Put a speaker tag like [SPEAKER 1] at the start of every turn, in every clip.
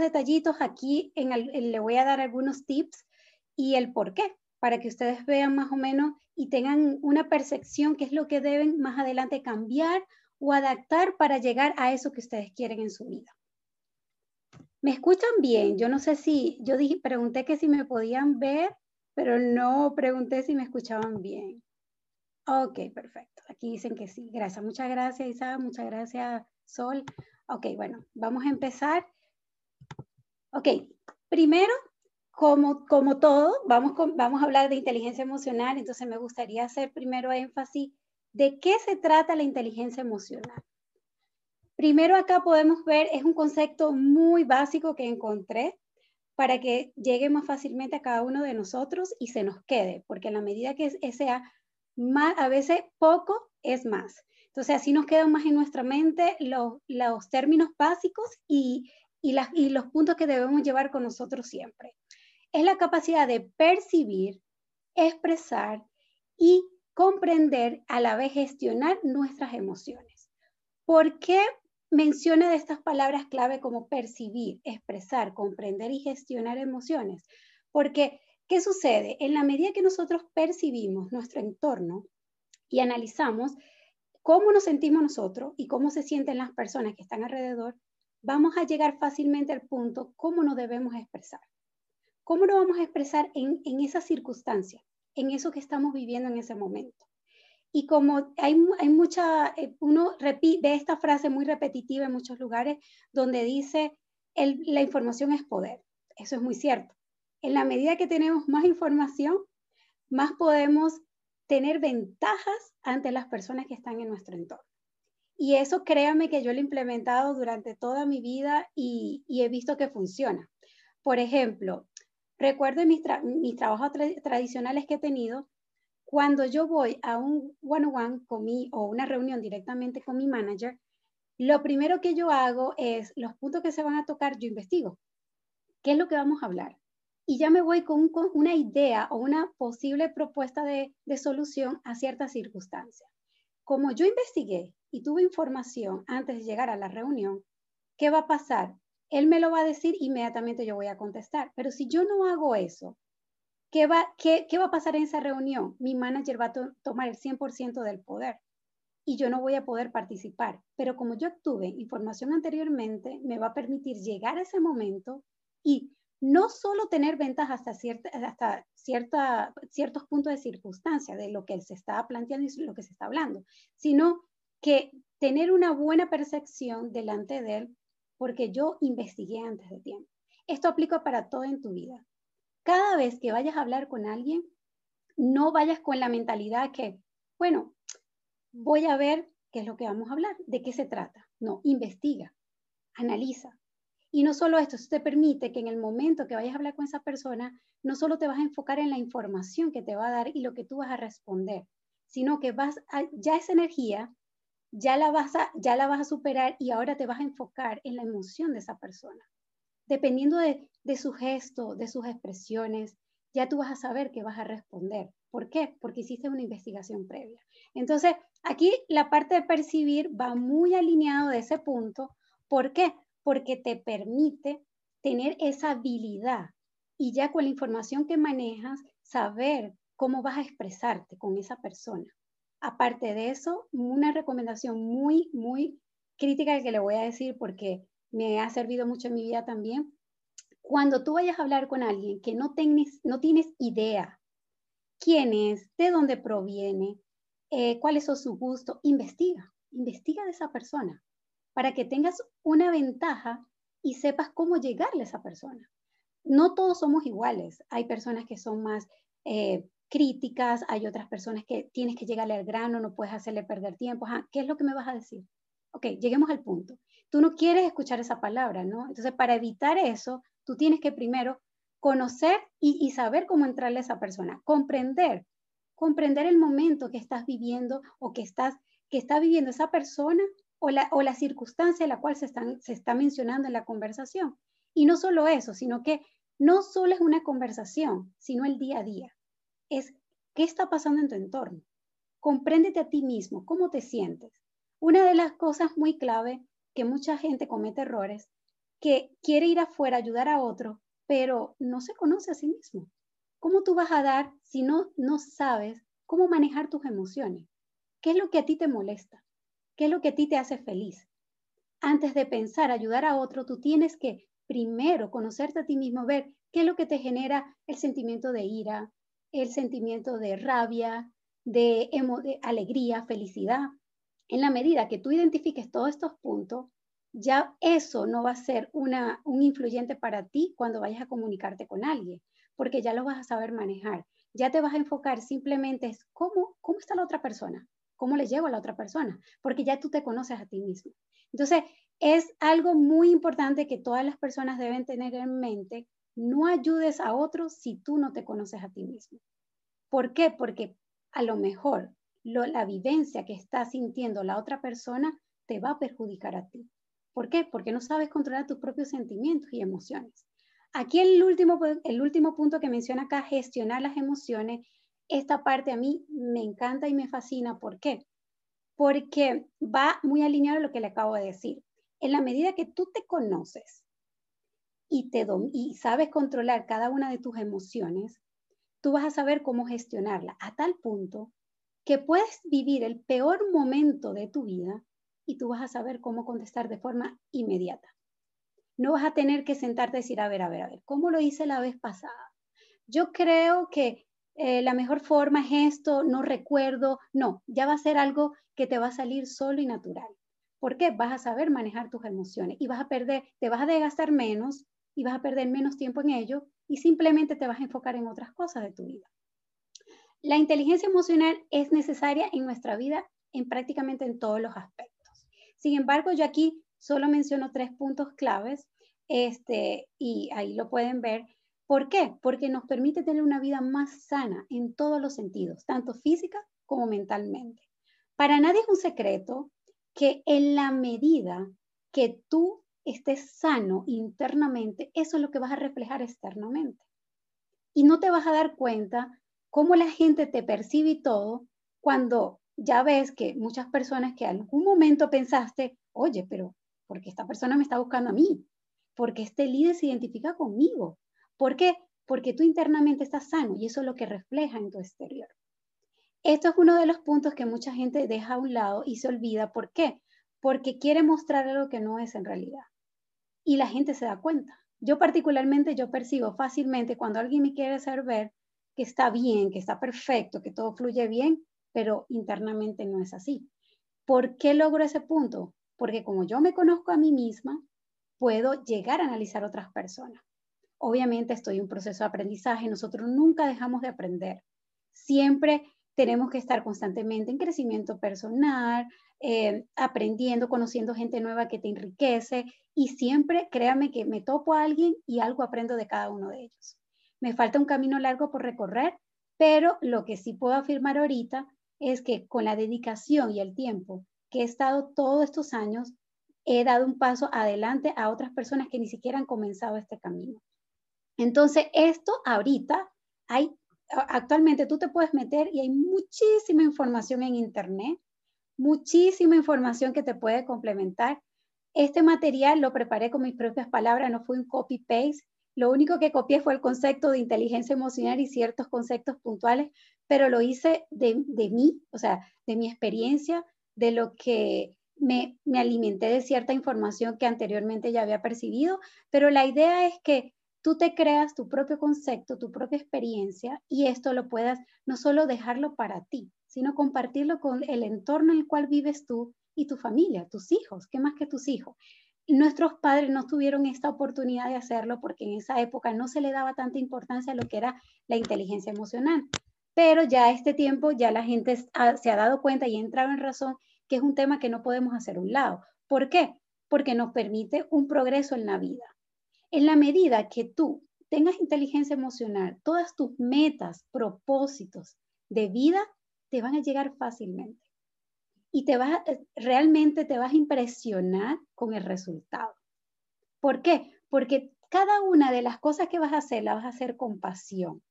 [SPEAKER 1] detallitos aquí en le voy a dar algunos tips y el por qué, para que ustedes vean más o menos y tengan una percepción qué es lo que deben más adelante cambiar o adaptar para llegar a eso que ustedes quieren en su vida. ¿Me escuchan bien? Yo no sé si, yo dije, pregunté que si me podían ver, pero no pregunté si me escuchaban bien. Ok, perfecto. Aquí dicen que sí. Gracias. Muchas gracias, Isa. Muchas gracias, Sol. Ok, bueno, vamos a empezar. Ok, primero, como, como todo, vamos, vamos a hablar de inteligencia emocional, entonces me gustaría hacer primero énfasis de qué se trata la inteligencia emocional. Primero acá podemos ver, es un concepto muy básico que encontré para que llegue más fácilmente a cada uno de nosotros y se nos quede, porque en la medida que sea más, a veces poco es más. Entonces así nos quedan más en nuestra mente los, los términos básicos y, y, los puntos que debemos llevar con nosotros siempre. Es la capacidad de percibir, expresar y comprender, a la vez gestionar nuestras emociones. ¿Por qué menciona de estas palabras clave como percibir, expresar, comprender y gestionar emociones. Porque, ¿qué sucede? En la medida que nosotros percibimos nuestro entorno y analizamos cómo nos sentimos nosotros y cómo se sienten las personas que están alrededor, vamos a llegar fácilmente al punto cómo nos debemos expresar. ¿Cómo nos vamos a expresar en, en esa circunstancia, en eso que estamos viviendo en ese momento? Y como hay, hay mucha, eh, uno repite esta frase muy repetitiva en muchos lugares donde dice, la información es poder. Eso es muy cierto. En la medida que tenemos más información, más podemos tener ventajas ante las personas que están en nuestro entorno. Y eso créanme que yo lo he implementado durante toda mi vida y, he visto que funciona. Por ejemplo, recuerdo mis, mis trabajos tradicionales que he tenido, cuando yo voy a un one-on-one con mi, o una reunión directamente con mi manager, lo primero que yo hago es los puntos que se van a tocar, yo investigo. ¿Qué es lo que vamos a hablar? Y ya me voy con, una idea o una posible propuesta de, de solución a ciertas circunstancias. Como yo investigué y tuve información antes de llegar a la reunión, ¿qué va a pasar? Él me lo va a decir, inmediatamente yo voy a contestar. Pero si yo no hago eso, ¿Qué va, qué, va a pasar en esa reunión? Mi manager va a tomar el 100% del poder y yo no voy a poder participar. Pero como yo obtuve información anteriormente, me va a permitir llegar a ese momento y no solo tener ventajas hasta, cierta, hasta cierta, ciertos puntos de circunstancia de lo que él se está planteando y lo que se está hablando, sino que tener una buena percepción delante de él porque yo investigué antes de tiempo. Esto aplica para todo en tu vida cada vez que vayas a hablar con alguien, no vayas con la mentalidad que, bueno, voy a ver qué es lo que vamos a hablar, de qué se trata. No, investiga, analiza. Y no solo esto, eso te permite que en el momento que vayas a hablar con esa persona, no solo te vas a enfocar en la información que te va a dar y lo que tú vas a responder, sino que vas ya esa energía ya la vas a ya la vas a superar y ahora te vas a enfocar en la emoción de esa persona dependiendo de, su gesto, de sus expresiones, ya tú vas a saber qué vas a responder. ¿Por qué? Porque hiciste una investigación previa. Entonces, aquí la parte de percibir va muy alineado de ese punto. ¿Por qué? Porque te permite tener esa habilidad y ya con la información que manejas, saber cómo vas a expresarte con esa persona. Aparte de eso, una recomendación muy, muy crítica que le voy a decir porque me ha servido mucho en mi vida también. Cuando tú vayas a hablar con alguien que no, tienes, no tienes idea quién es, de dónde proviene, eh, cuáles son sus gustos, investiga, investiga de esa persona para que tengas una ventaja y sepas cómo llegarle a esa persona. No todos somos iguales. Hay personas que son más eh, críticas, hay otras personas que tienes que llegarle al grano, no puedes hacerle perder tiempo. ¿Qué es lo que me vas a decir? Ok, lleguemos al punto tú no quieres escuchar esa palabra, ¿no? Entonces, para evitar eso, tú tienes que primero conocer y, saber cómo entrarle a esa persona, comprender, comprender el momento que estás viviendo o que, estás, que está viviendo esa persona o la, o la circunstancia en la cual se, están, se está mencionando en la conversación. Y no solo eso, sino que no solo es una conversación, sino el día a día. Es qué está pasando en tu entorno. Compréndete a ti mismo, cómo te sientes. Una de las cosas muy clave que mucha gente comete errores que quiere ir afuera ayudar a otro, pero no se conoce a sí mismo. ¿Cómo tú vas a dar si no, no sabes cómo manejar tus emociones? ¿Qué es lo que a ti te molesta? ¿Qué es lo que a ti te hace feliz? Antes de pensar ayudar a otro, tú tienes que primero conocerte a ti mismo, ver qué es lo que te genera el sentimiento de ira, el sentimiento de rabia, de, de alegría, felicidad. En la medida que tú identifiques todos estos puntos, ya eso no va a ser una, un influyente para ti cuando vayas a comunicarte con alguien, porque ya lo vas a saber manejar. Ya te vas a enfocar simplemente en cómo, cómo está la otra persona, cómo le llevo a la otra persona, porque ya tú te conoces a ti mismo. Entonces, es algo muy importante que todas las personas deben tener en mente. No ayudes a otros si tú no te conoces a ti mismo. ¿Por qué? Porque a lo mejor la vivencia que está sintiendo la otra persona te va a perjudicar a ti. ¿Por qué? Porque no sabes controlar tus propios sentimientos y emociones. Aquí el último, el último punto que menciona acá, gestionar las emociones, esta parte a mí me encanta y me fascina. ¿Por qué? Porque va muy alineado a lo que le acabo de decir. En la medida que tú te conoces y, sabes controlar cada una de tus emociones, tú vas a saber cómo gestionarla a tal punto que puedes vivir el peor momento de tu vida y tú vas a saber cómo contestar de forma inmediata. No vas a tener que sentarte y decir, a ver, a ver, a ver, ¿cómo lo hice la vez pasada? Yo creo que eh, la mejor forma es esto, no recuerdo, no, ya va a ser algo que te va a salir solo y natural. ¿Por qué? Vas a saber manejar tus emociones y vas a perder, te vas a desgastar menos y vas a perder menos tiempo en ello y simplemente te vas a enfocar en otras cosas de tu vida. La inteligencia emocional es necesaria en nuestra vida en prácticamente en todos los aspectos. Sin embargo, yo aquí solo menciono tres puntos claves este, y ahí lo pueden ver. ¿Por qué? Porque nos permite tener una vida más sana en todos los sentidos, tanto física como mentalmente. Para nadie es un secreto que en la medida que tú estés sano internamente, eso es lo que vas a reflejar externamente. Y no te vas a dar cuenta cómo la gente te percibe y todo cuando ya ves que muchas personas que en algún momento pensaste, oye, pero ¿por qué esta persona me está buscando a mí? Porque este líder se identifica conmigo. ¿Por qué? Porque tú internamente estás sano y eso es lo que refleja en tu exterior. Esto es uno de los puntos que mucha gente deja a un lado y se olvida. ¿Por qué? Porque quiere mostrar algo que no es en realidad. Y la gente se da cuenta. Yo particularmente, yo percibo fácilmente cuando alguien me quiere hacer ver que está bien, que está perfecto, que todo fluye bien, pero internamente no es así. ¿Por qué logro ese punto? Porque como yo me conozco a mí misma, puedo llegar a analizar otras personas. Obviamente estoy en un proceso de aprendizaje, nosotros nunca dejamos de aprender. Siempre tenemos que estar constantemente en crecimiento personal, eh, aprendiendo, conociendo gente nueva que te enriquece y siempre, créame que me topo a alguien y algo aprendo de cada uno de ellos. Me falta un camino largo por recorrer, pero lo que sí puedo afirmar ahorita es que con la dedicación y el tiempo que he estado todos estos años, he dado un paso adelante a otras personas que ni siquiera han comenzado este camino. Entonces, esto ahorita hay, actualmente tú te puedes meter y hay muchísima información en Internet, muchísima información que te puede complementar. Este material lo preparé con mis propias palabras, no fue un copy-paste. Lo único que copié fue el concepto de inteligencia emocional y ciertos conceptos puntuales, pero lo hice de, de mí, o sea, de mi experiencia, de lo que me, me, alimenté de cierta información que anteriormente ya había percibido, pero la idea es que tú te creas tu propio concepto, tu propia experiencia y esto lo puedas no solo dejarlo para ti, sino compartirlo con el entorno en el cual vives tú y tu familia, tus hijos, ¿qué más que tus hijos? nuestros padres no tuvieron esta oportunidad de hacerlo porque en esa época no se le daba tanta importancia a lo que era la inteligencia emocional pero ya a este tiempo ya la gente se ha dado cuenta y ha entrado en razón que es un tema que no podemos hacer a un lado. ¿Por qué? Porque nos permite un progreso en la vida. En la medida que tú tengas inteligencia emocional, todas tus metas, propósitos de vida te van a llegar fácilmente. Y te vas, eh, realmente te vas a impresionar con el resultado. ¿Por qué? Porque cada una de las cosas que vas a hacer, la vas a hacer con pasión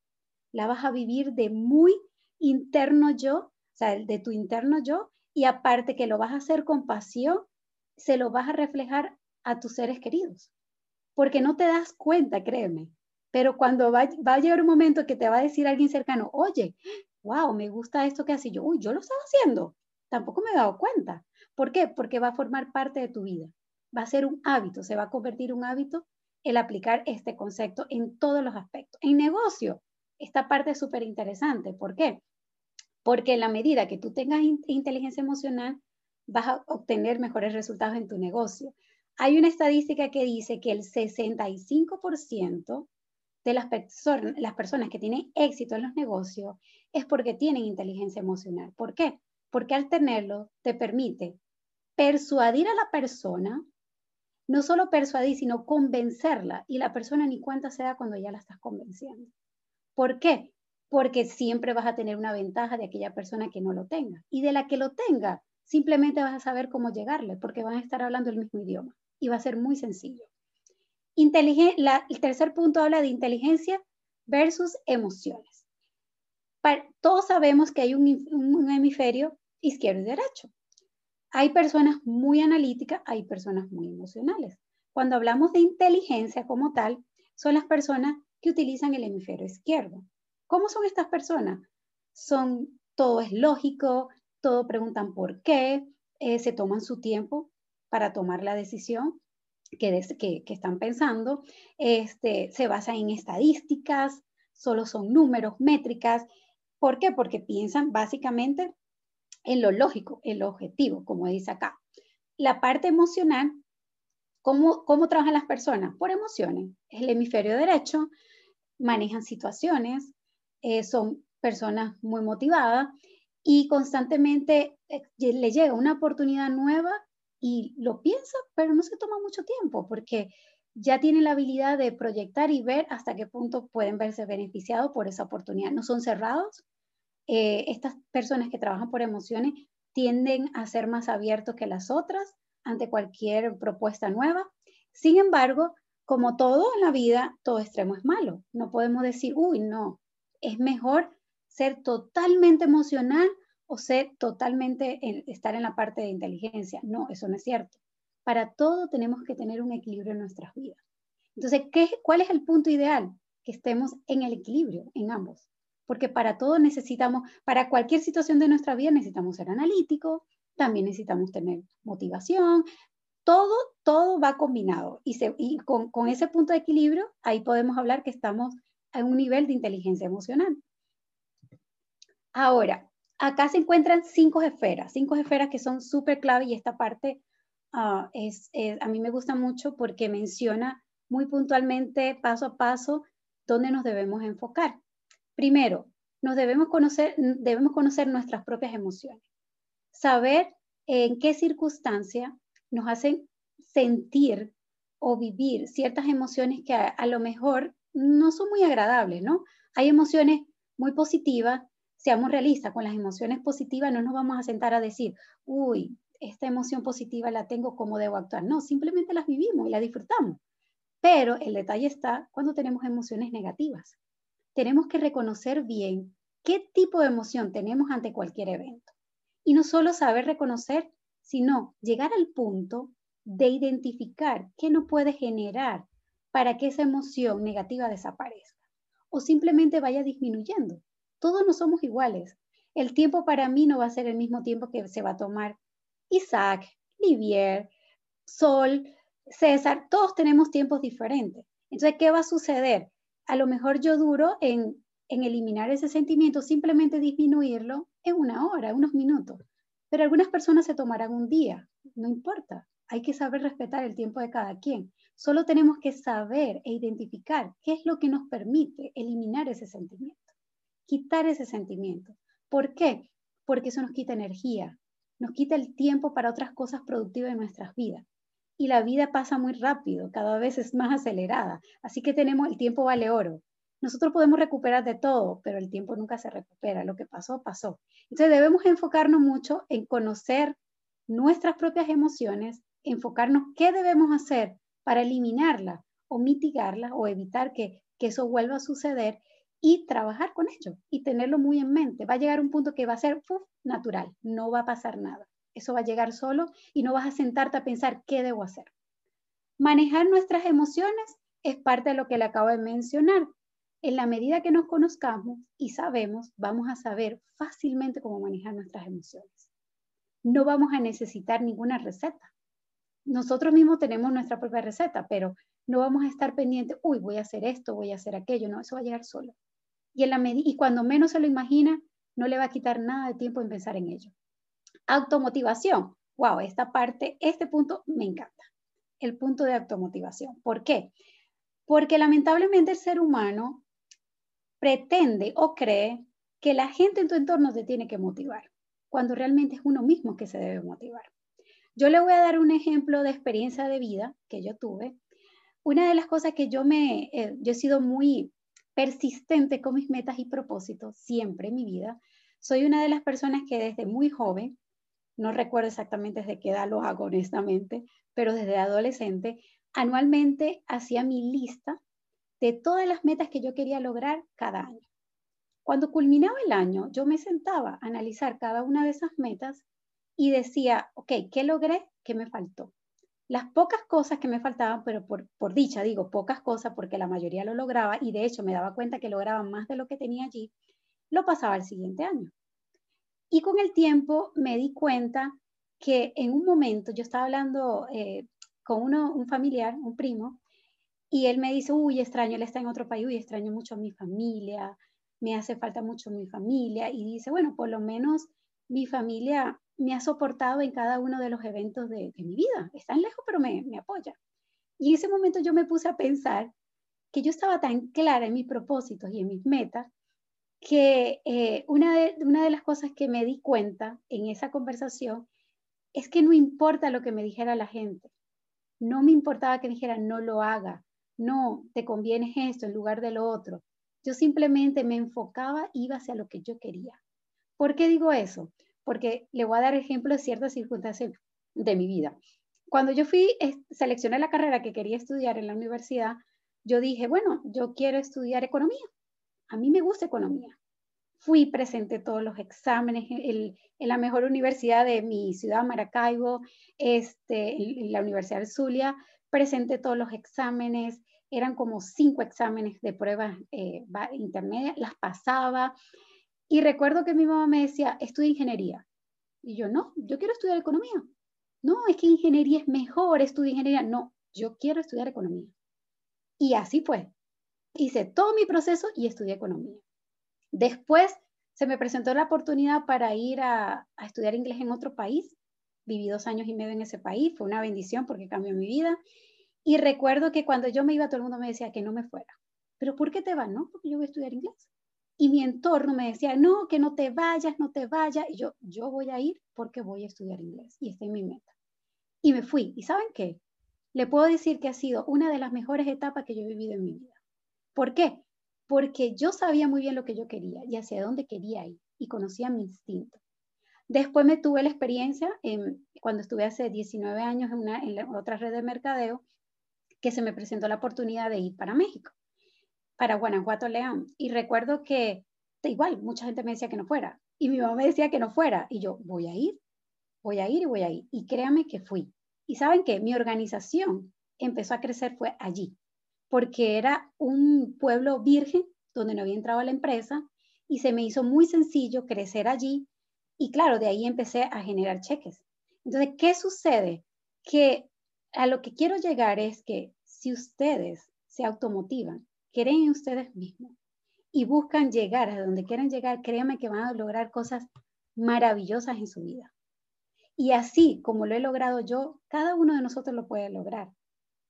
[SPEAKER 1] la vas a vivir de muy interno yo, o sea, de tu interno yo, y aparte que lo vas a hacer con pasión, se lo vas a reflejar a tus seres queridos. porque no te das cuenta, créeme. Pero cuando va, va, a llegar un momento que te va a decir alguien cercano, oye, wow, me gusta esto que hace yo, uy, yo lo estaba haciendo, tampoco me he dado cuenta. ¿Por qué? Porque va a formar parte de tu vida, va a ser un hábito, se va a convertir un hábito el aplicar este concepto en todos los aspectos. En negocio, esta parte es súper interesante. ¿Por qué? Porque en la medida que tú tengas inteligencia emocional, vas a obtener mejores resultados en tu negocio. Hay una estadística que dice que el 65% de las, las personas que tienen éxito en los negocios es porque tienen inteligencia emocional. ¿Por qué? Porque al tenerlo te permite persuadir a la persona, no solo persuadir, sino convencerla y la persona ni cuenta se da cuando ya la estás convenciendo. ¿Por qué? Porque siempre vas a tener una ventaja de aquella persona que no lo tenga y de la que lo tenga, simplemente vas a saber cómo llegarle porque van a estar hablando el mismo idioma y va a ser muy sencillo. el tercer punto habla de inteligencia versus emociones. todos sabemos que hay un hemisferio izquierdo y derecho. Hay personas muy analíticas, hay personas muy emocionales. Cuando hablamos de inteligencia como tal, son las personas que utilizan el hemisferio izquierdo. ¿Cómo son estas personas? Son, todo es lógico, todo preguntan por qué, eh, se toman su tiempo para tomar la decisión que, están pensando, este, se basan en estadísticas, solo son números, métricas. ¿Por qué? Porque piensan básicamente en lo lógico, en lo objetivo, como dice acá. La parte emocional, ¿cómo, cómo trabajan las personas? Por emociones. Es el hemisferio derecho, manejan situaciones, eh, son personas muy motivadas y constantemente eh, le llega una oportunidad nueva y lo piensa, pero no se toma mucho tiempo porque ya tienen la habilidad de proyectar y ver hasta qué punto pueden verse beneficiados por esa oportunidad. No son cerrados. Eh, estas personas que trabajan por emociones tienden a ser más abiertos que las otras ante cualquier propuesta nueva. Sin embargo, como todo en la vida, todo extremo es malo. No podemos decir, uy, no, es mejor ser totalmente emocional o ser totalmente, estar en la parte de inteligencia. No, eso no es cierto. Para todo tenemos que tener un equilibrio en nuestras vidas. Entonces, ¿qué, ¿cuál es el punto ideal? Que estemos en el equilibrio en ambos. Porque para todo necesitamos, para cualquier situación de nuestra vida necesitamos ser analíticos, también necesitamos tener motivación, todo, todo va combinado y, con, ese punto de equilibrio, ahí podemos hablar que estamos a un nivel de inteligencia emocional. Ahora, acá se encuentran cinco esferas, cinco esferas que son súper clave y esta parte es, a mí me gusta mucho porque menciona muy puntualmente, paso a paso, dónde nos debemos enfocar. Primero, nos debemos conocer, debemos conocer nuestras propias emociones, saber en qué circunstancia nos hacen sentir o vivir ciertas emociones que a, lo mejor no son muy agradables, ¿no? Hay emociones muy positivas, seamos realistas, con las emociones positivas no nos vamos a sentar a decir, uy, esta emoción positiva la tengo, ¿cómo debo actuar? No, simplemente las vivimos y las disfrutamos. Pero el detalle está cuando tenemos emociones negativas. Tenemos que reconocer bien qué tipo de emoción tenemos ante cualquier evento. Y no solo saber reconocer sino llegar al punto de identificar qué no puede generar para que esa emoción negativa desaparezca o simplemente vaya disminuyendo. Todos no somos iguales. El tiempo para mí no va a ser el mismo tiempo que se va a tomar Isaac, Livier, Sol, César. Todos tenemos tiempos diferentes. Entonces, ¿qué va a suceder? A lo mejor yo duro en, en eliminar ese sentimiento, simplemente disminuirlo en una hora, unos minutos. Pero algunas personas se tomarán un día, no importa. Hay que saber respetar el tiempo de cada quien. Solo tenemos que saber e identificar qué es lo que nos permite eliminar ese sentimiento, quitar ese sentimiento. ¿Por qué? Porque eso nos quita energía, nos quita el tiempo para otras cosas productivas en nuestras vidas. Y la vida pasa muy rápido, cada vez es más acelerada. Así que tenemos el tiempo vale oro. Nosotros podemos recuperar de todo, pero el tiempo nunca se recupera. Lo que pasó, pasó. Entonces debemos enfocarnos mucho en conocer nuestras propias emociones, enfocarnos qué debemos hacer para eliminarla o mitigarla o evitar que, eso vuelva a suceder y trabajar con ello y tenerlo muy en mente. Va a llegar un punto que va a ser natural, no va a pasar nada. Eso va a llegar solo y no vas a sentarte a pensar qué debo hacer. Manejar nuestras emociones es parte de lo que le acabo de mencionar. En la medida que nos conozcamos y sabemos, vamos a saber fácilmente cómo manejar nuestras emociones. No vamos a necesitar ninguna receta. Nosotros mismos tenemos nuestra propia receta, pero no vamos a estar pendientes, uy, voy a hacer esto, voy a hacer aquello, no, eso va a llegar solo. Y, en la y cuando menos se lo imagina, no le va a quitar nada de tiempo en pensar en ello. Automotivación. Wow, esta parte, este punto me encanta. El punto de automotivación. ¿Por qué? Porque lamentablemente el ser humano pretende o cree que la gente en tu entorno te tiene que motivar, cuando realmente es uno mismo que se debe motivar. Yo le voy a dar un ejemplo de experiencia de vida que yo tuve. Una de las cosas que yo me, eh, yo he sido muy persistente con mis metas y propósitos siempre en mi vida. Soy una de las personas que desde muy joven, no recuerdo exactamente desde qué edad lo hago honestamente, pero desde adolescente, anualmente hacía mi lista de todas las metas que yo quería lograr cada año. Cuando culminaba el año, yo me sentaba a analizar cada una de esas metas y decía, ok, ¿qué logré? ¿Qué me faltó? Las pocas cosas que me faltaban, pero por, por dicha digo pocas cosas porque la mayoría lo lograba y de hecho me daba cuenta que lograba más de lo que tenía allí, lo pasaba al siguiente año. Y con el tiempo me di cuenta que en un momento yo estaba hablando eh, con uno, un familiar, un primo, y él me dice, uy, extraño, él está en otro país, uy, extraño mucho a mi familia, me hace falta mucho mi familia. Y dice, bueno, por lo menos mi familia me ha soportado en cada uno de los eventos de, mi vida. Están lejos, pero me, me apoya. Y en ese momento yo me puse a pensar que yo estaba tan clara en mis propósitos y en mis metas que eh, una, de, una de las cosas que me di cuenta en esa conversación es que no importa lo que me dijera la gente. No me importaba que me dijera, no lo haga, no, te conviene esto en lugar de lo otro. Yo simplemente me enfocaba, iba hacia lo que yo quería. ¿Por qué digo eso? Porque le voy a dar ejemplo de ciertas circunstancias de mi vida. Cuando yo fui, seleccioné la carrera que quería estudiar en la universidad, yo dije, bueno, yo quiero estudiar economía. A mí me gusta economía. Fui, presenté todos los exámenes en, la mejor universidad de mi ciudad, Maracaibo, este, la Universidad de Zulia, presenté todos los exámenes, eran como cinco exámenes de pruebas eh, intermedias, las pasaba. Y recuerdo que mi mamá me decía, estudia ingeniería. Y yo, no, yo quiero estudiar economía. No, es que ingeniería es mejor, estudia ingeniería. No, yo quiero estudiar economía. Y así fue. Hice todo mi proceso y estudié economía. Después se me presentó la oportunidad para ir a, estudiar inglés en otro país. Viví dos años y medio en ese país, fue una bendición porque cambió mi vida. Y recuerdo que cuando yo me iba, todo el mundo me decía que no me fuera. ¿Pero por qué te vas? No, porque yo voy a estudiar inglés. Y mi entorno me decía, no, que no te vayas, no te vayas. Y yo, yo voy a ir porque voy a estudiar inglés. Y esta es mi meta. Y me fui. ¿Y saben qué? Le puedo decir que ha sido una de las mejores etapas que yo he vivido en mi vida. ¿Por qué? Porque yo sabía muy bien lo que yo quería y hacia dónde quería ir y conocía mi instinto. Después me tuve la experiencia cuando estuve hace 19 años en, una, en otra red de mercadeo que se me presentó la oportunidad de ir para México, para Guanajuato, León. Y recuerdo que igual mucha gente me decía que no fuera y mi mamá me decía que no fuera y yo voy a ir, voy a ir y voy a ir. Y créame que fui. Y saben que mi organización empezó a crecer fue allí, porque era un pueblo virgen donde no había entrado la empresa y se me hizo muy sencillo crecer allí y claro, de ahí empecé a generar cheques. Entonces, ¿qué sucede? Que a lo que quiero llegar es que si ustedes se automotivan, creen en ustedes mismos y buscan llegar a donde quieran llegar, créanme que van a lograr cosas maravillosas en su vida. Y así como lo he logrado yo, cada uno de nosotros lo puede lograr.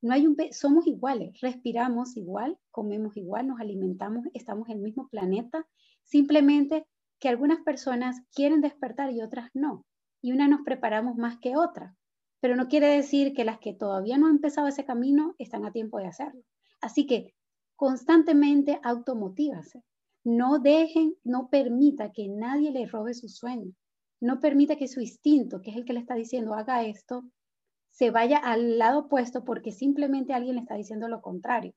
[SPEAKER 1] No hay un somos iguales, respiramos igual, comemos igual, nos alimentamos, estamos en el mismo planeta, simplemente que algunas personas quieren despertar y otras no. Y una nos preparamos más que otra pero no quiere decir que las que todavía no han empezado ese camino están a tiempo de hacerlo. Así que constantemente automotívase. No dejen, no permita que nadie le robe su sueño. No permita que su instinto, que es el que le está diciendo haga esto, se vaya al lado opuesto porque simplemente alguien le está diciendo lo contrario.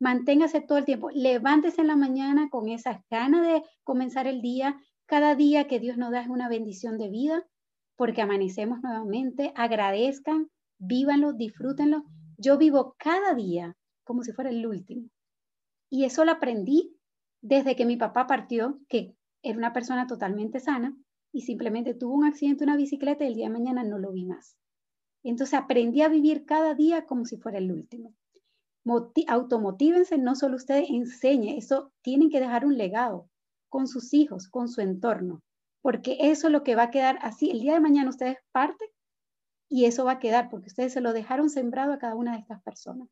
[SPEAKER 1] Manténgase todo el tiempo, levántese en la mañana con esa ganas de comenzar el día. Cada día que Dios nos da es una bendición de vida porque amanecemos nuevamente, agradezcan, vívanlo, disfrútenlo yo vivo cada día como si fuera el último. Y eso lo aprendí desde que mi papá partió, que era una persona totalmente sana y simplemente tuvo un accidente en una bicicleta y el día de mañana no lo vi más. Entonces aprendí a vivir cada día como si fuera el último. automotívense, no solo ustedes enseñen, eso tienen que dejar un legado con sus hijos, con su entorno, porque eso es lo que va a quedar así. El día de mañana ustedes parten y eso va a quedar porque ustedes se lo dejaron sembrado a cada una de estas personas.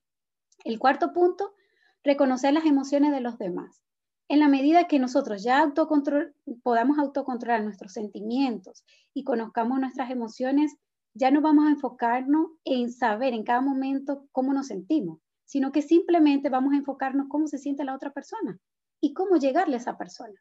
[SPEAKER 1] El cuarto punto, reconocer las emociones de los demás. En la medida que nosotros ya autocontrol, podamos autocontrolar nuestros sentimientos y conozcamos nuestras emociones, ya no vamos a enfocarnos en saber en cada momento cómo nos sentimos, sino que simplemente vamos a enfocarnos cómo se siente la otra persona y cómo llegarle a esa persona.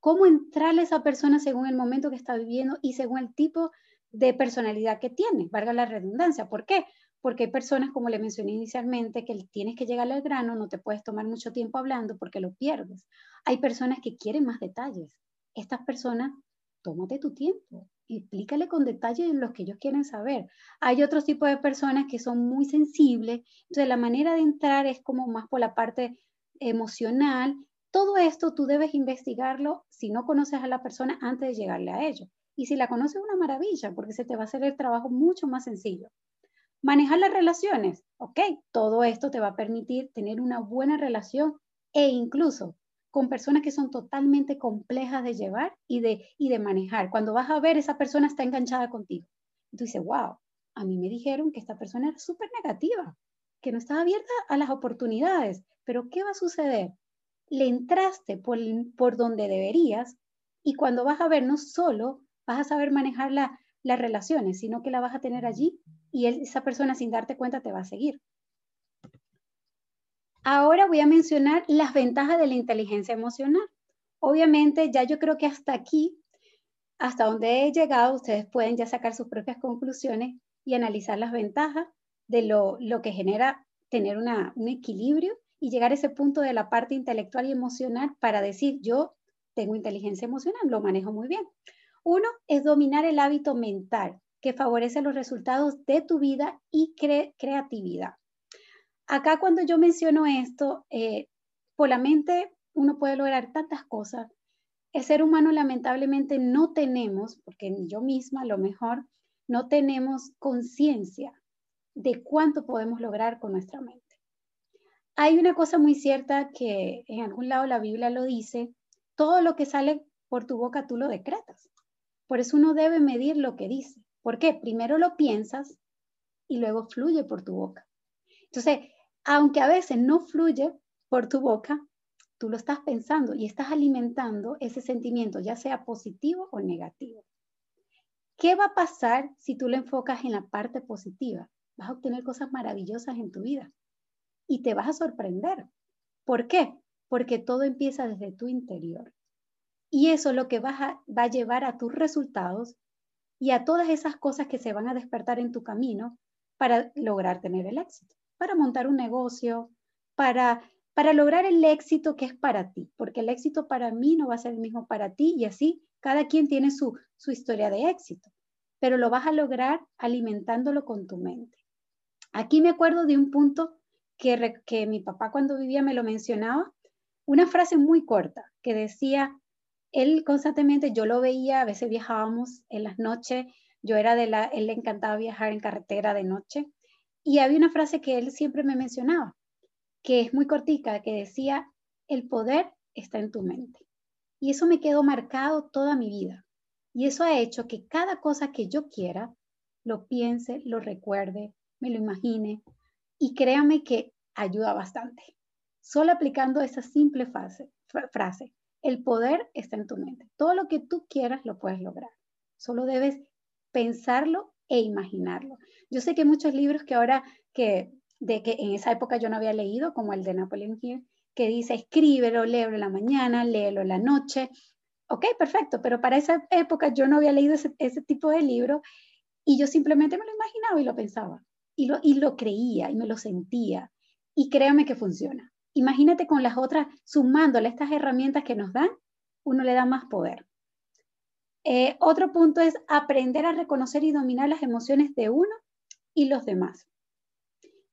[SPEAKER 1] Cómo entrarle a esa persona según el momento que está viviendo y según el tipo de personalidad que tiene, valga la redundancia. ¿Por qué? Porque hay personas, como le mencioné inicialmente, que tienes que llegar al grano, no te puedes tomar mucho tiempo hablando porque lo pierdes. Hay personas que quieren más detalles. Estas personas, tómate tu tiempo, explícale con detalle lo que ellos quieren saber. Hay otros tipos de personas que son muy sensibles, entonces la manera de entrar es como más por la parte emocional. Todo esto tú debes investigarlo si no conoces a la persona antes de llegarle a ello. Y si la conoces, una maravilla, porque se te va a hacer el trabajo mucho más sencillo. Manejar las relaciones, ok, todo esto te va a permitir tener una buena relación e incluso con personas que son totalmente complejas de llevar y de, y de manejar. Cuando vas a ver, esa persona está enganchada contigo. Y wow, a mí me dijeron que esta persona era súper negativa, que no estaba abierta a las oportunidades. Pero ¿qué va a suceder? Le entraste por, por donde deberías y cuando vas a ver, no solo vas a saber manejar las relaciones, sino que la vas a tener allí y esa persona sin darte cuenta te va a seguir. Ahora voy a mencionar las ventajas de la inteligencia emocional. Obviamente, ya yo creo que hasta aquí, hasta donde he llegado, ustedes pueden ya sacar sus propias conclusiones y analizar las ventajas de lo, que genera tener un equilibrio y llegar a ese punto de la parte intelectual y emocional para decir, yo tengo inteligencia emocional, lo manejo muy bien. Uno es dominar el hábito mental que favorece los resultados de tu vida y creatividad. Acá cuando yo menciono esto, eh, por la mente uno puede lograr tantas cosas. El ser humano lamentablemente no tenemos, porque ni yo misma a lo mejor, no tenemos conciencia de cuánto podemos lograr con nuestra mente. Hay una cosa muy cierta que en algún lado la Biblia lo dice, todo lo que sale por tu boca tú lo decretas. Por eso uno debe medir lo que dice. ¿Por qué? Primero lo piensas y luego fluye por tu boca. Entonces, aunque a veces no fluye por tu boca, tú lo estás pensando y estás alimentando ese sentimiento, ya sea positivo o negativo. ¿Qué va a pasar si tú lo enfocas en la parte positiva? Vas a obtener cosas maravillosas en tu vida y te vas a sorprender. ¿Por qué? Porque todo empieza desde tu interior. Y eso es lo que va a llevar a tus resultados y a todas esas cosas que se van a despertar en tu camino para lograr tener el éxito para montar un negocio, para, para lograr el éxito que es para ti, porque el éxito para mí no va a ser el mismo para ti y así cada quien tiene su, su historia de éxito, pero lo vas a lograr alimentándolo con tu mente. Aquí me acuerdo de un punto que, que mi papá cuando vivía me lo mencionaba, una frase muy corta que decía, él constantemente, yo lo veía, a veces viajábamos en las noches, yo era de la, él le encantaba viajar en carretera de noche, y había una frase que él siempre me mencionaba, que es muy cortica, que decía, el poder está en tu mente. Y eso me quedó marcado toda mi vida. Y eso ha hecho que cada cosa que yo quiera, lo piense, lo recuerde, me lo imagine. Y créame que ayuda bastante. Solo aplicando esa simple frase, frase, el poder está en tu mente. Todo lo que tú quieras lo puedes lograr. Solo debes pensarlo e imaginarlo. Yo sé que muchos libros que ahora, que, de que en esa época yo no había leído, como el de Napoleon Hill, que dice escríbelo, léelo en la mañana, léelo en la noche. Ok, perfecto, pero para esa época yo no había leído ese, ese tipo de libro y yo simplemente me lo imaginaba y lo pensaba y lo, y lo creía y me lo sentía. Y créame que funciona. Imagínate con las otras, sumándole estas herramientas que nos dan, uno le da más poder. Eh, otro punto es aprender a reconocer y dominar las emociones de uno y los demás.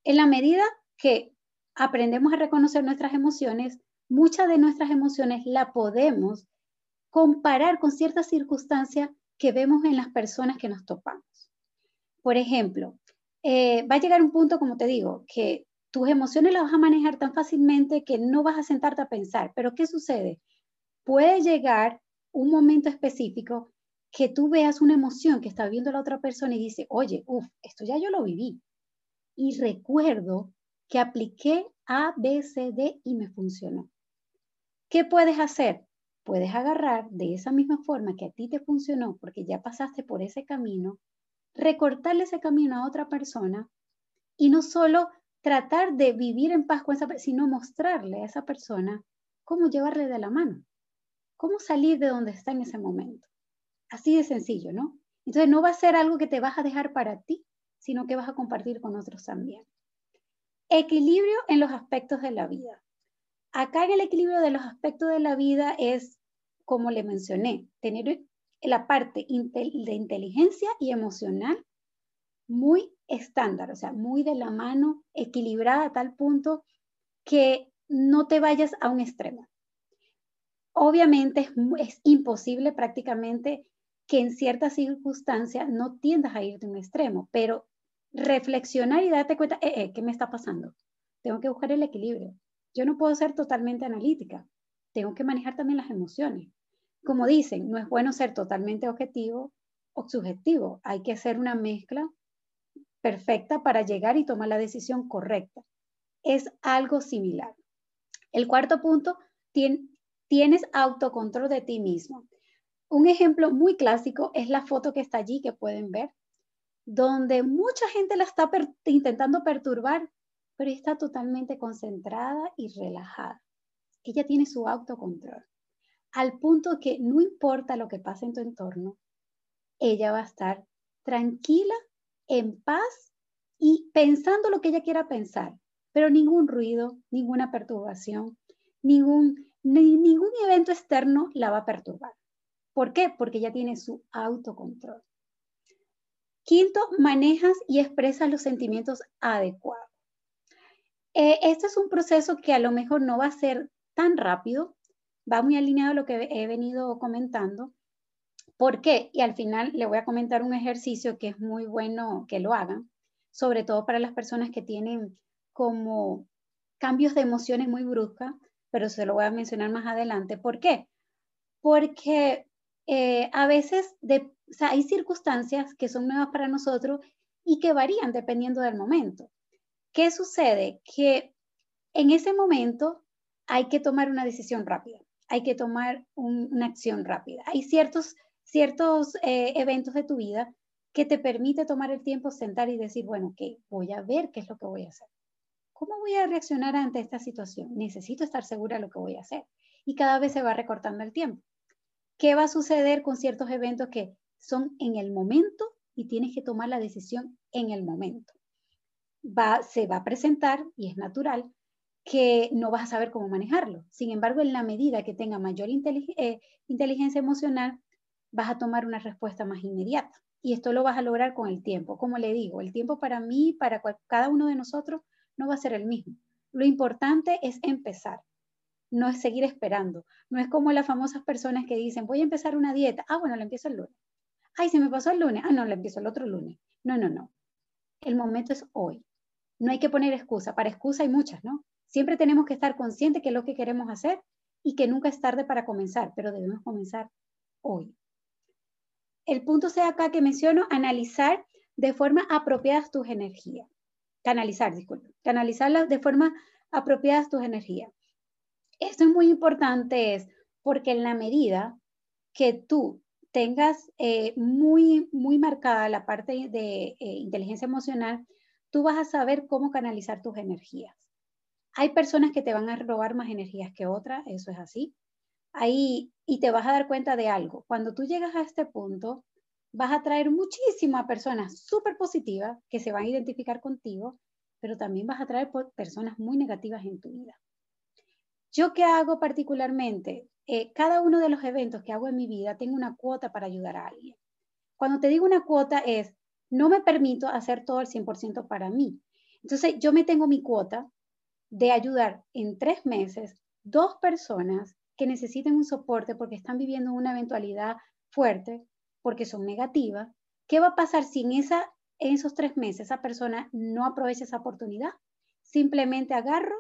[SPEAKER 1] En la medida que aprendemos a reconocer nuestras emociones, muchas de nuestras emociones la podemos comparar con ciertas circunstancias que vemos en las personas que nos topamos. Por ejemplo, eh, va a llegar un punto, como te digo, que tus emociones las vas a manejar tan fácilmente que no vas a sentarte a pensar. Pero ¿qué sucede? Puede llegar un momento específico que tú veas una emoción que está viendo la otra persona y dice, oye, uff, esto ya yo lo viví. Y recuerdo que apliqué A, B, C, D y me funcionó. ¿Qué puedes hacer? Puedes agarrar de esa misma forma que a ti te funcionó porque ya pasaste por ese camino, recortarle ese camino a otra persona y no solo tratar de vivir en paz con esa persona, sino mostrarle a esa persona cómo llevarle de la mano, cómo salir de donde está en ese momento. Así de sencillo, ¿no? Entonces no va a ser algo que te vas a dejar para ti, sino que vas a compartir con otros también. Equilibrio en los aspectos de la vida. Acá en el equilibrio de los aspectos de la vida es, como le mencioné, tener la parte de inteligencia y emocional muy estándar, o sea, muy de la mano, equilibrada a tal punto que no te vayas a un extremo. Obviamente es, imposible prácticamente que en ciertas circunstancias no tiendas a ir de un extremo, pero reflexionar y darte cuenta, eh, eh, ¿qué me está pasando? Tengo que buscar el equilibrio. Yo no puedo ser totalmente analítica, tengo que manejar también las emociones. Como dicen, no es bueno ser totalmente objetivo o subjetivo, hay que hacer una mezcla perfecta para llegar y tomar la decisión correcta. Es algo similar. El cuarto punto, tienes autocontrol de ti mismo. Un ejemplo muy clásico es la foto que está allí, que pueden ver, donde mucha gente la está intentando perturbar, pero está totalmente concentrada y relajada. Ella tiene su autocontrol, al punto que no importa lo que pase en tu entorno, ella va a estar tranquila en paz y pensando lo que ella quiera pensar, pero ningún ruido, ninguna perturbación, ningún, ningún evento externo la va a perturbar. ¿Por qué? Porque ella tiene su autocontrol. Quinto, manejas y expresas los sentimientos adecuados. Eh, este es un proceso que a lo mejor no va a ser tan rápido, va muy alineado a lo que he venido comentando, ¿Por qué? Y al final le voy a comentar un ejercicio que es muy bueno que lo hagan, sobre todo para las personas que tienen como cambios de emociones muy bruscas, pero se lo voy a mencionar más adelante. ¿Por qué? Porque eh, a veces hay circunstancias que son nuevas para nosotros y que varían dependiendo del momento. ¿Qué sucede? Que en ese momento hay que tomar una decisión rápida, hay que tomar una acción rápida. Hay ciertos ciertos eh, eventos de tu vida que te permite tomar el tiempo, sentar y decir, bueno, ¿qué? Voy a ver qué es lo que voy a hacer. ¿Cómo voy a reaccionar ante esta situación? Necesito estar segura de lo que voy a hacer. Y cada vez se va recortando el tiempo. ¿Qué va a suceder con ciertos eventos que son en el momento y tienes que tomar la decisión en el momento? Va, se va a presentar, y es natural, que no vas a saber cómo manejarlo. Sin embargo, en la medida que tenga mayor eh, inteligencia emocional, vas a tomar una respuesta más inmediata. Y esto lo vas a lograr con el tiempo. Como le digo, el tiempo para mí, para cada uno de nosotros, no va a ser el mismo. Lo importante es empezar, no es seguir esperando. No es como las famosas personas que dicen, voy a empezar una dieta. Ah, bueno, la empiezo el lunes. Ay, se me pasó el lunes. Ah, no, la empiezo el otro lunes. No, no, no. El momento es hoy. No hay que poner excusa. Para excusa hay muchas, ¿no? Siempre tenemos que estar conscientes que es lo que queremos hacer y que nunca es tarde para comenzar, pero debemos comenzar hoy el punto sea acá que menciono, analizar de forma apropiada tus energías. Canalizar, disculpe. Canalizarlas de forma apropiada tus energías. Esto es muy importante es porque en la medida que tú tengas eh, muy, muy marcada la parte de eh, inteligencia emocional, tú vas a saber cómo canalizar tus energías. Hay personas que te van a robar más energías que otras, eso es así ahí y te vas a dar cuenta de algo. Cuando tú llegas a este punto, vas a traer muchísimas personas súper positivas que se van a identificar contigo, pero también vas a traer personas muy negativas en tu vida. ¿Yo qué hago particularmente? Eh, cada uno de los eventos que hago en mi vida tengo una cuota para ayudar a alguien. Cuando te digo una cuota es, no me permito hacer todo el 100% para mí. Entonces, yo me tengo mi cuota de ayudar en tres meses dos personas que necesiten un soporte porque están viviendo una eventualidad fuerte, porque son negativas. ¿Qué va a pasar si en, esa, en esos tres meses esa persona no aprovecha esa oportunidad? Simplemente agarro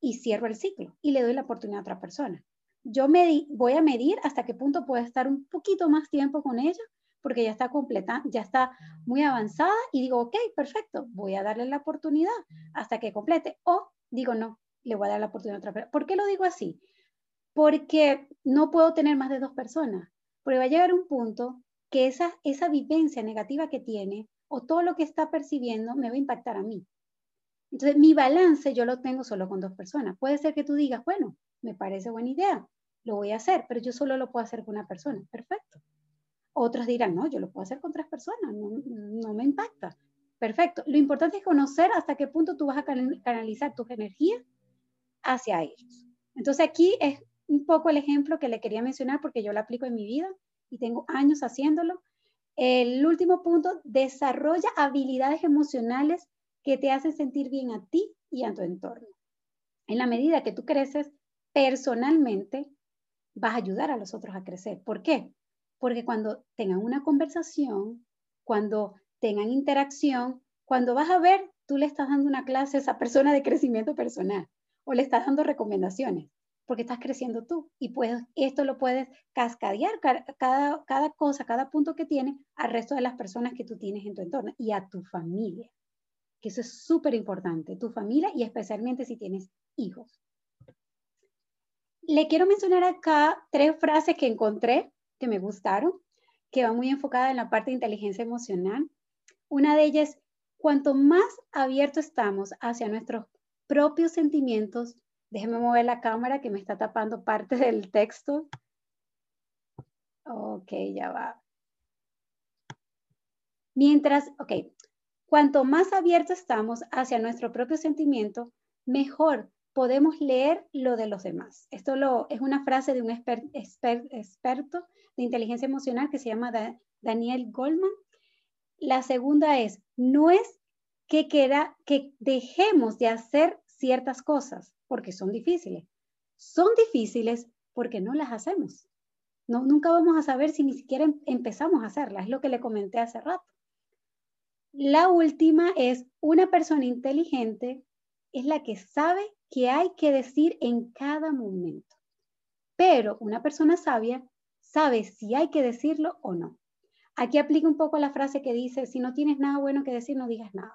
[SPEAKER 1] y cierro el ciclo y le doy la oportunidad a otra persona. Yo me voy a medir hasta qué punto puedo estar un poquito más tiempo con ella porque ya está completa, ya está muy avanzada y digo, ok, perfecto, voy a darle la oportunidad hasta que complete. O digo, no, le voy a dar la oportunidad a otra persona. ¿Por qué lo digo así? Porque no puedo tener más de dos personas, porque va a llegar un punto que esa, esa vivencia negativa que tiene o todo lo que está percibiendo me va a impactar a mí. Entonces, mi balance yo lo tengo solo con dos personas. Puede ser que tú digas, bueno, me parece buena idea, lo voy a hacer, pero yo solo lo puedo hacer con una persona. Perfecto. Otros dirán, no, yo lo puedo hacer con tres personas, no, me impacta. Perfecto. Lo importante es conocer hasta qué punto tú vas a canalizar tus energías hacia ellos. Entonces aquí es un poco el ejemplo que le quería mencionar porque yo lo aplico en mi vida y tengo años haciéndolo. El último punto, desarrolla habilidades emocionales que te hacen sentir bien a ti y a tu entorno. En la medida que tú creces personalmente, vas a ayudar a los otros a crecer. ¿Por qué? Porque cuando tengan una conversación, cuando tengan interacción, cuando vas a ver, tú le estás dando una clase a esa persona de crecimiento personal o le estás dando recomendaciones, porque estás creciendo tú y puedes, esto lo puedes cascadear cada, cada cosa, cada punto que tiene al resto de las personas que tú tienes en tu entorno y a tu familia, que eso es súper importante, tu familia y especialmente si tienes hijos. Le quiero mencionar acá tres frases que encontré que me gustaron, que va muy enfocada en la parte de inteligencia emocional. Una de ellas, cuanto más abierto estamos hacia nuestros propios sentimientos, déjeme mover la cámara que me está tapando parte del texto. Ok, ya va. Mientras, ok, cuanto más abierto estamos hacia nuestro propio sentimiento, mejor podemos leer lo de los demás. Esto es una frase de un experto de inteligencia emocional que se llama Daniel Goldman. La segunda es, no es que, que dejemos de hacer ciertas cosas porque son difíciles. Son difíciles porque no las hacemos. No, nunca vamos a saber si ni siquiera em, empezamos a hacerlas. Es lo que le comenté hace rato. La última es una persona inteligente es la que sabe qué hay que decir en cada momento. Pero una persona sabia sabe si hay que decirlo o no. Aquí aplica un poco la frase que dice, si no tienes nada bueno que decir, no digas nada.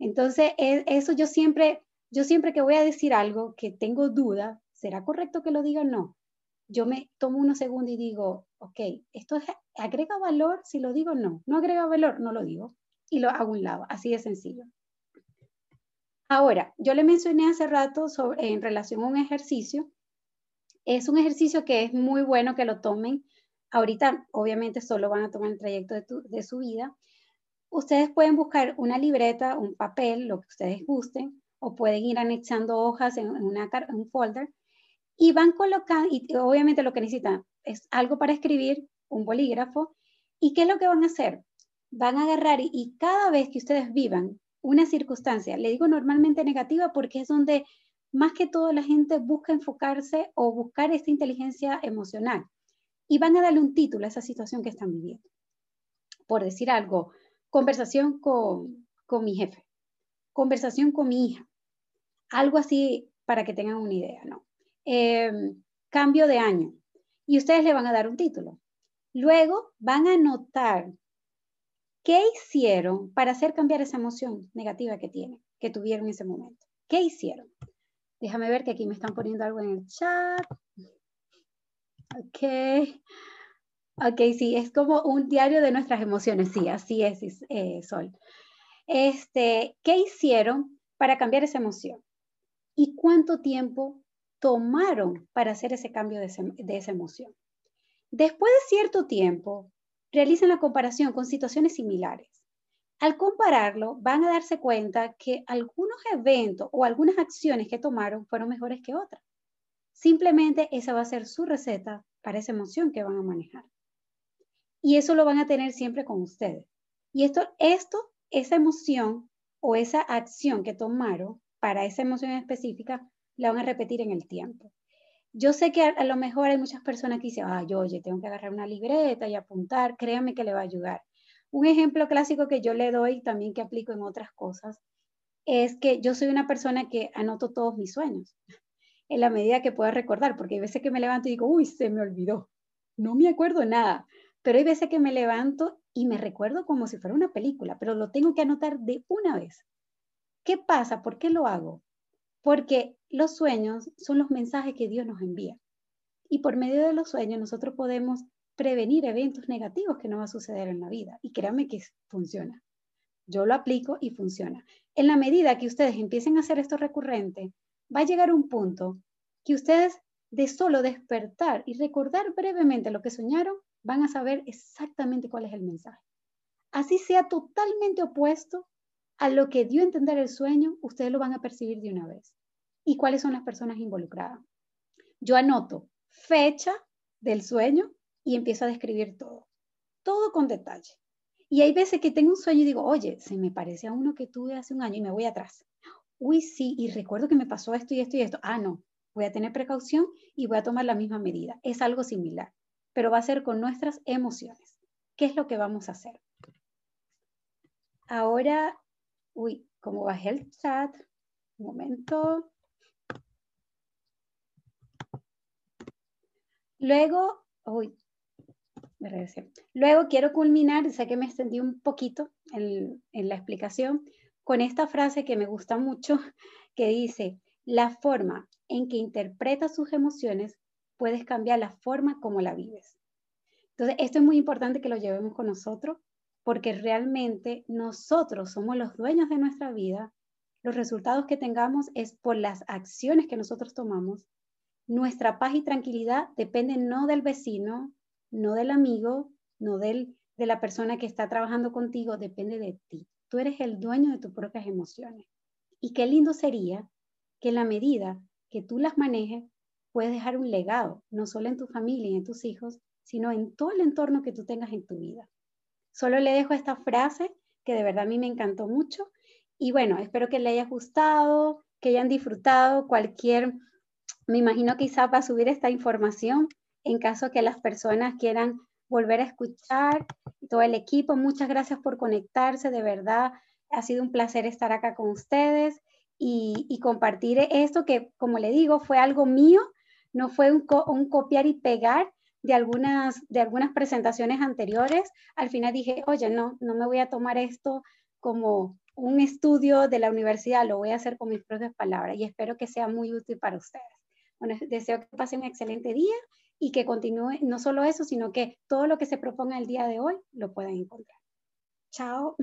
[SPEAKER 1] Entonces, e, eso yo siempre, yo siempre que voy a decir algo que tengo duda, ¿será correcto que lo diga o no? Yo me tomo unos segundos y digo, ok, ¿esto agrega valor si lo digo o no? No agrega valor, no lo digo. Y lo hago a un lado, así de sencillo. Ahora, yo le mencioné hace rato sobre, en relación a un ejercicio. Es un ejercicio que es muy bueno que lo tomen. Ahorita, obviamente, solo van a tomar el trayecto de, su vida. Ustedes pueden buscar una libreta, un papel, lo que ustedes gusten, o pueden ir anexando hojas en, un folder y van colocando, y obviamente lo que necesitan es algo para escribir, un bolígrafo. ¿Y qué es lo que van a hacer? Van a agarrar y cada vez que ustedes vivan una circunstancia, le digo normalmente negativa porque es donde más que todo la gente busca enfocarse o buscar esta inteligencia emocional y van a darle un título a esa situación que están viviendo. Por decir algo, conversación con, mi jefe, conversación con mi hija, algo así para que tengan una idea, ¿no? Em, cambio de año. Y ustedes le van a dar un título. Luego van a anotar ¿Qué hicieron para hacer cambiar esa emoción negativa que tienen, que tuvieron en ese momento? ¿Qué hicieron? Déjame ver que aquí me están poniendo algo en el chat. Ok. Ok, sí, es como un diario de nuestras emociones. Sí, así es, eh, Sol. Este, ¿Qué hicieron para cambiar esa emoción? ¿Y cuánto tiempo tomaron para hacer ese cambio de, esa emoción? Después de cierto tiempo, realicen la comparación con situaciones similares. Al compararlo, van a darse cuenta que algunos eventos o algunas acciones que tomaron fueron mejores que otras. Simplemente esa va a ser su receta para esa emoción que van a manejar. Y eso lo van a tener siempre con ustedes. Y esto, esto esa emoción o esa acción que tomaron para esa emoción específica, la van a repetir en el tiempo. Yo sé que a, lo mejor hay muchas personas que dicen, ay, oye, tengo que agarrar una libreta y apuntar, créanme que le va a ayudar. Un ejemplo clásico que yo le doy, también que aplico en otras cosas, es que yo soy una persona que anoto todos mis sueños en la medida que pueda recordar, porque hay veces que me levanto y digo, uy, se me olvidó, no me acuerdo nada, pero hay veces que me levanto y me recuerdo como si fuera una película, pero lo tengo que anotar de una vez. ¿Qué pasa? ¿Por qué lo hago? Porque los sueños son los mensajes que Dios nos envía. Y por medio de los sueños nosotros podemos prevenir eventos negativos que no va a suceder en la vida. Y créanme que funciona. Yo lo aplico y funciona. En la medida que ustedes empiecen a hacer esto recurrente, va a llegar un punto que ustedes de solo despertar y recordar brevemente lo que soñaron, van a saber exactamente cuál es el mensaje. Así sea totalmente opuesto a lo que dio a entender el sueño, ustedes lo van a percibir de una vez. ¿Y cuáles son las personas involucradas? Yo anoto fecha del sueño y empiezo a describir todo, todo con detalle. Y hay veces que tengo un sueño y digo, oye, se me parece a uno que tuve hace un año y me voy atrás. Uy, sí, y recuerdo que me pasó esto y esto y esto. Ah, no, voy a tener precaución y voy a tomar la misma medida. Es algo similar, pero va a ser con nuestras emociones. ¿Qué es lo que vamos a hacer? Ahora, uy, ¿cómo bajé el chat? Un momento. Luego, uy, me regresé. Luego quiero culminar, sé que me extendí un poquito en, la explicación, con esta frase que me gusta mucho, que dice, la forma en que interpretas sus emociones puedes cambiar la forma como la vives. Entonces, esto es muy importante que lo llevemos con nosotros, porque realmente nosotros somos los dueños de nuestra vida. Los resultados que tengamos es por las acciones que nosotros tomamos. Nuestra paz y tranquilidad dependen no del vecino, no del amigo, no del, de la persona que está trabajando contigo, depende de ti. Tú eres el dueño de tus propias emociones. Y qué lindo sería que la medida que tú las manejes, puedes dejar un legado, no solo en tu familia y en tus hijos, sino en todo el entorno que tú tengas en tu vida. Solo le dejo esta frase que de verdad a mí me encantó mucho. Y bueno, espero que le haya gustado, que hayan disfrutado cualquier, me imagino quizá para subir esta información en caso que las personas quieran volver a escuchar. Todo el equipo, muchas gracias por conectarse, de verdad ha sido un placer estar acá con ustedes y, compartir esto que, como le digo, fue algo mío, no fue un, copiar y pegar de algunas, de algunas presentaciones anteriores. Al final dije, oye, no, no me voy a tomar esto como un estudio de la universidad, lo voy a hacer con mis propias palabras y espero que sea muy útil para ustedes. Bueno, deseo que pasen un excelente día y que continúe no solo eso, sino que todo lo que se proponga el día de hoy lo puedan encontrar. Chao.